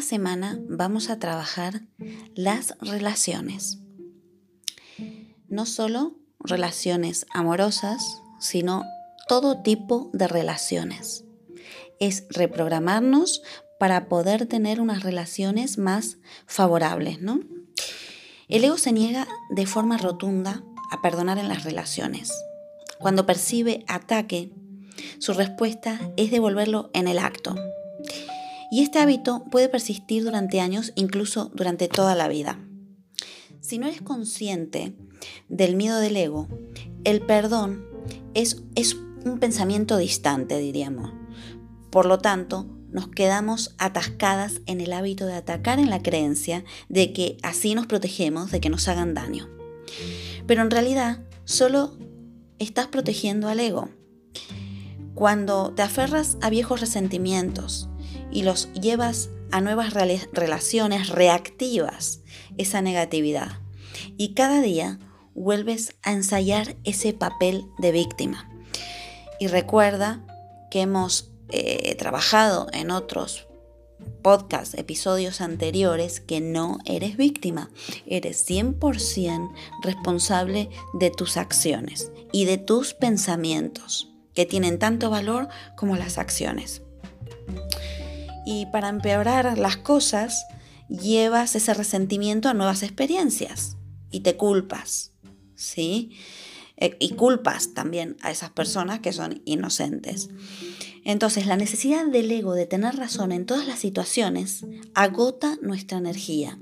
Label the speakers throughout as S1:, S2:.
S1: Esta semana vamos a trabajar las relaciones. No solo relaciones amorosas, sino todo tipo de relaciones. Es reprogramarnos para poder tener unas relaciones más favorables, ¿no? El ego se niega de forma rotunda a perdonar en las relaciones. Cuando percibe ataque, su respuesta es devolverlo en el acto. Y este hábito puede persistir durante años, incluso durante toda la vida. Si no eres consciente del miedo del ego, el perdón es, es un pensamiento distante, diríamos. Por lo tanto, nos quedamos atascadas en el hábito de atacar en la creencia de que así nos protegemos de que nos hagan daño. Pero en realidad solo estás protegiendo al ego. Cuando te aferras a viejos resentimientos, y los llevas a nuevas relaciones, reactivas esa negatividad. Y cada día vuelves a ensayar ese papel de víctima. Y recuerda que hemos eh, trabajado en otros podcasts, episodios anteriores, que no eres víctima. Eres 100% responsable de tus acciones y de tus pensamientos, que tienen tanto valor como las acciones y para empeorar las cosas llevas ese resentimiento a nuevas experiencias y te culpas, ¿sí? E, y culpas también a esas personas que son inocentes. Entonces, la necesidad del ego de tener razón en todas las situaciones agota nuestra energía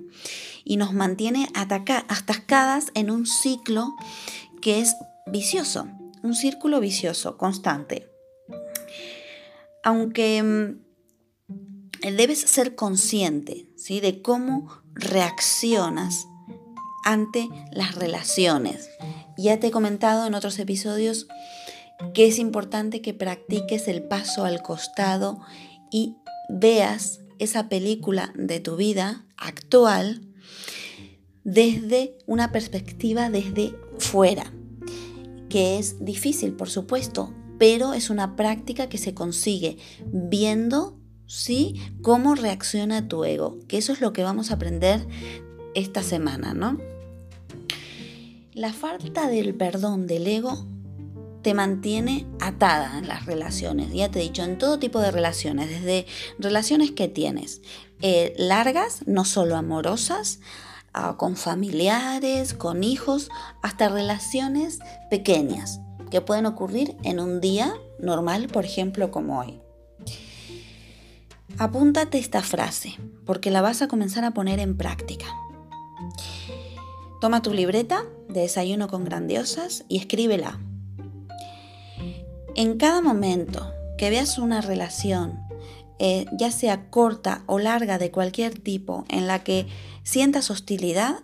S1: y nos mantiene atascadas en un ciclo que es vicioso, un círculo vicioso constante. Aunque mm, debes ser consciente ¿sí? de cómo reaccionas ante las relaciones. Ya te he comentado en otros episodios que es importante que practiques el paso al costado y veas esa película de tu vida actual desde una perspectiva desde fuera, que es difícil, por supuesto, pero es una práctica que se consigue viendo ¿sí? Cómo reacciona tu ego, que eso es lo que vamos a aprender esta semana, ¿no? La falta del perdón del ego te mantiene atada en las relaciones. Ya te he dicho, en todo tipo de relaciones, desde relaciones que tienes eh, largas, no solo amorosas, ah, con familiares, con hijos, hasta relaciones pequeñas que pueden ocurrir en un día normal, por ejemplo, como hoy. Apúntate esta frase, porque la vas a comenzar a poner en práctica. Toma tu libreta de desayuno con grandiosas y escríbela. En cada momento que veas una relación eh, ya sea corta o larga de cualquier tipo, en la que sientas hostilidad,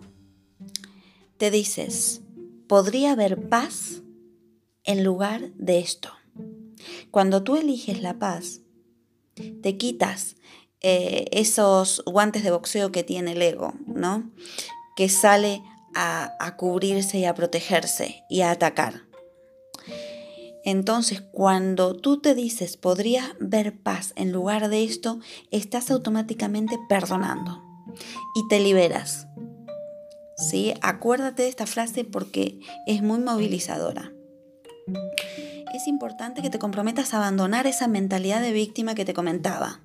S1: te dices, podría haber paz en lugar de esto. Cuando tú eliges la paz, te quitas eh, esos guantes de boxeo que tiene el ego, ¿no? Que sale a, a cubrirse y a protegerse y a atacar. Entonces, cuando tú te dices, podría ver paz en lugar de esto, estás automáticamente perdonando y te liberas. ¿Sí? Acuérdate de esta frase porque es muy movilizadora. Es importante que te comprometas a abandonar esa mentalidad de víctima que te comentaba.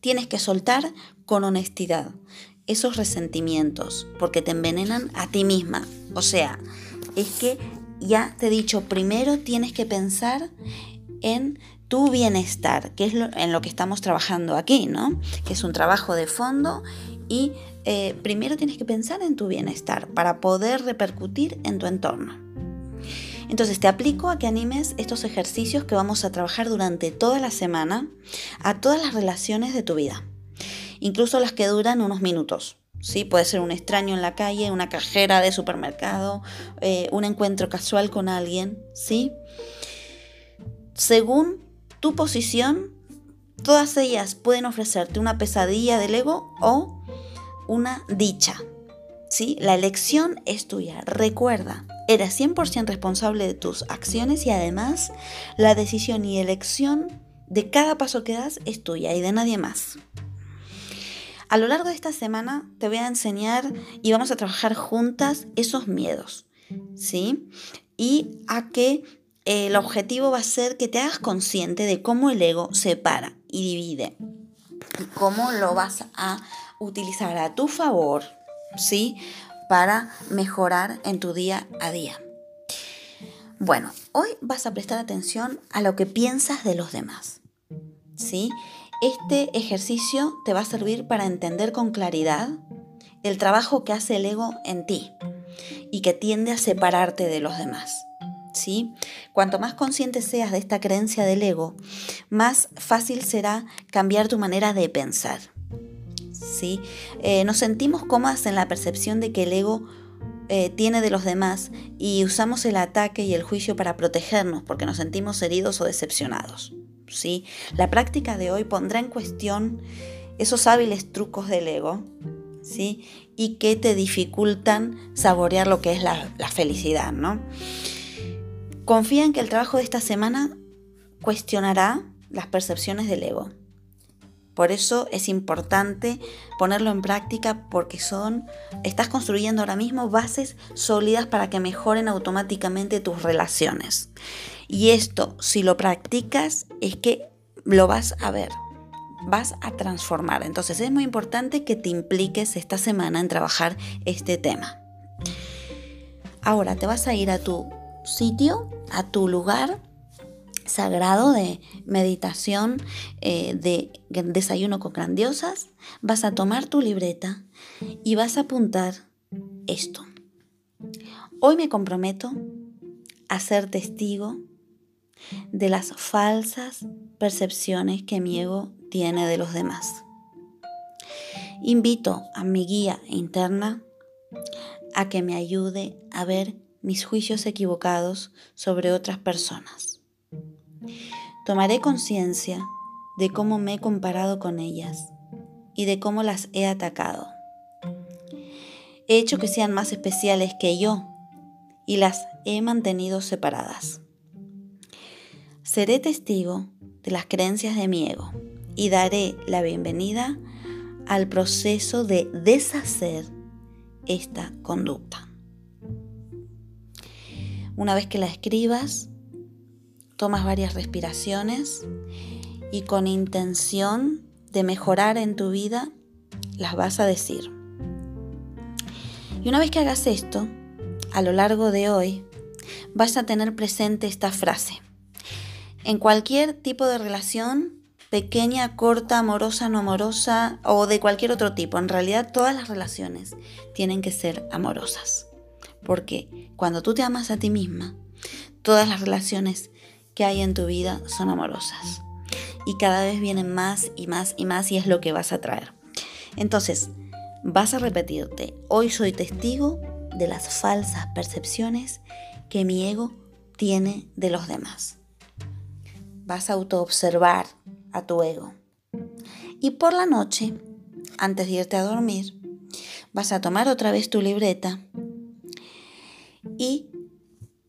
S1: Tienes que soltar con honestidad esos resentimientos porque te envenenan a ti misma. O sea, es que ya te he dicho, primero tienes que pensar en tu bienestar, que es en lo que estamos trabajando aquí, ¿no? Que es un trabajo de fondo y eh, primero tienes que pensar en tu bienestar para poder repercutir en tu entorno. Entonces te aplico a que animes estos ejercicios que vamos a trabajar durante toda la semana a todas las relaciones de tu vida, incluso las que duran unos minutos. ¿sí? Puede ser un extraño en la calle, una cajera de supermercado, eh, un encuentro casual con alguien, ¿sí? Según tu posición, todas ellas pueden ofrecerte una pesadilla del ego o una dicha, ¿sí? La elección es tuya. Recuerda, eres 100% responsable de tus acciones y además la decisión y elección de cada paso que das es tuya y de nadie más. A lo largo de esta semana te voy a enseñar y vamos a trabajar juntas esos miedos, ¿sí? Y a que eh, el objetivo va a ser que te hagas consciente de cómo el ego separa y divide y cómo lo vas a utilizar a tu favor, ¿sí? Para mejorar en tu día a día. Bueno, hoy vas a prestar atención a lo que piensas de los demás, ¿sí? Este ejercicio te va a servir para entender con claridad el trabajo que hace el ego en ti y que tiende a separarte de los demás. ¿Sí? Cuanto más consciente seas de esta creencia del ego, más fácil será cambiar tu manera de pensar. ¿Sí? Eh, nos sentimos cómodas en la percepción de que el ego eh, tiene de los demás y usamos el ataque y el juicio para protegernos porque nos sentimos heridos o decepcionados. ¿sí? La práctica de hoy pondrá en cuestión esos hábiles trucos del ego, ¿sí? Y que te dificultan saborear lo que es la, la felicidad, ¿no? Confía en que el trabajo de esta semana cuestionará las percepciones del ego. Por eso es importante ponerlo en práctica porque son, estás construyendo ahora mismo bases sólidas para que mejoren automáticamente tus relaciones. Y esto, si lo practicas, es que lo vas a ver, vas a transformar. Entonces es muy importante que te impliques esta semana en trabajar este tema. Ahora te vas a ir a tu sitio, a tu lugar sagrado de meditación, eh, de desayuno con grandiosas, vas a tomar tu libreta y vas a apuntar esto. Hoy me comprometo a ser testigo de las falsas percepciones que mi ego tiene de los demás. Invito a mi guía interna a que me ayude a ver mis juicios equivocados sobre otras personas. Tomaré conciencia de cómo me he comparado con ellas y de cómo las he atacado. He hecho que sean más especiales que yo y las he mantenido separadas. Seré testigo de las creencias de mi ego y daré la bienvenida al proceso de deshacer esta conducta. Una vez que la escribas, tomas varias respiraciones y con intención de mejorar en tu vida, las vas a decir. Y una vez que hagas esto, a lo largo de hoy, vas a tener presente esta frase. En cualquier tipo de relación, pequeña, corta, amorosa, no amorosa o de cualquier otro tipo, en realidad todas las relaciones tienen que ser amorosas. Porque cuando tú te amas a ti misma, todas las relaciones que hay en tu vida son amorosas. y cada vez vienen más y más y más y es lo que vas a traer. Entonces, vas a repetirte, hoy soy testigo de las falsas percepciones que mi ego tiene de los demás. Vas a autoobservar a tu ego. Y por la noche, antes de irte a dormir, vas a tomar otra vez tu libreta y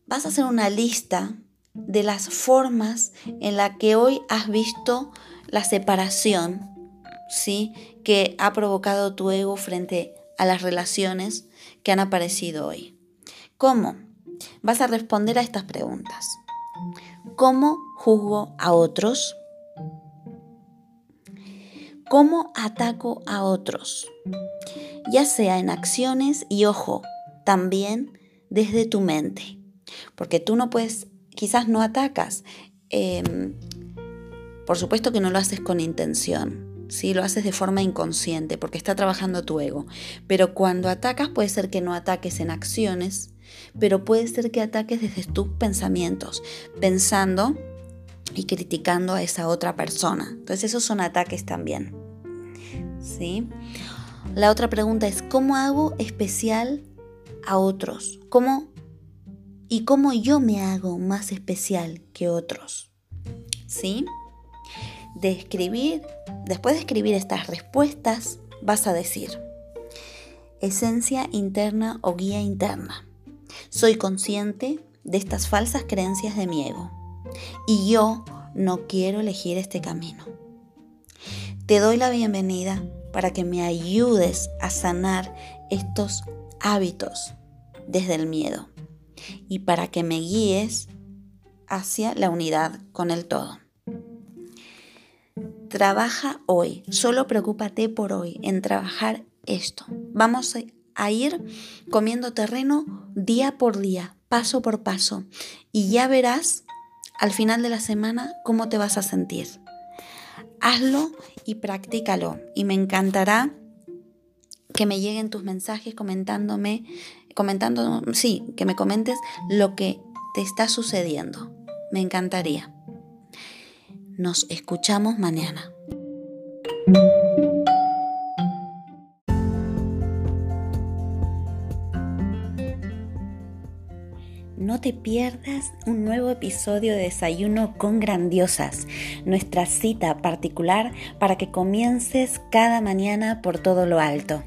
S1: vas a hacer una lista de las formas en la que hoy has visto la separación, ¿sí? que ha provocado tu ego frente a las relaciones que han aparecido hoy. ¿Cómo? Vas a responder a estas preguntas. ¿Cómo juzgo a otros? ¿Cómo ataco a otros? Ya sea en acciones y ojo, también desde tu mente. Porque tú no puedes, quizás no atacas. Em, por supuesto que no lo haces con intención. ¿sí? Lo haces de forma inconsciente porque está trabajando tu ego. Pero cuando atacas puede ser que no ataques en acciones, pero puede ser que ataques desde tus pensamientos, pensando y criticando a esa otra persona. Entonces esos son ataques también. ¿Sí? La otra pregunta es, ¿cómo hago especial a otros? ¿Cómo y cómo yo me hago más especial que otros? ¿Sí? Después de escribir estas respuestas, vas a decir, esencia interna o guía interna. Soy consciente de estas falsas creencias de mi ego y yo no quiero elegir este camino. Te doy la bienvenida para que me ayudes a sanar estos hábitos desde el miedo y para que me guíes hacia la unidad con el todo. Trabaja hoy, solo preocúpate por hoy en trabajar esto. Vamos a ir comiendo terreno día por día, paso por paso, y ya verás al final de la semana cómo te vas a sentir. Hazlo y practícalo y me encantará que me lleguen tus mensajes comentándome, comentando, sí, que me comentes lo que te está sucediendo. Me encantaría. Nos escuchamos mañana. No te pierdas un nuevo episodio de Desayuno con Grandiosas, nuestra cita particular para que comiences cada mañana por todo lo alto.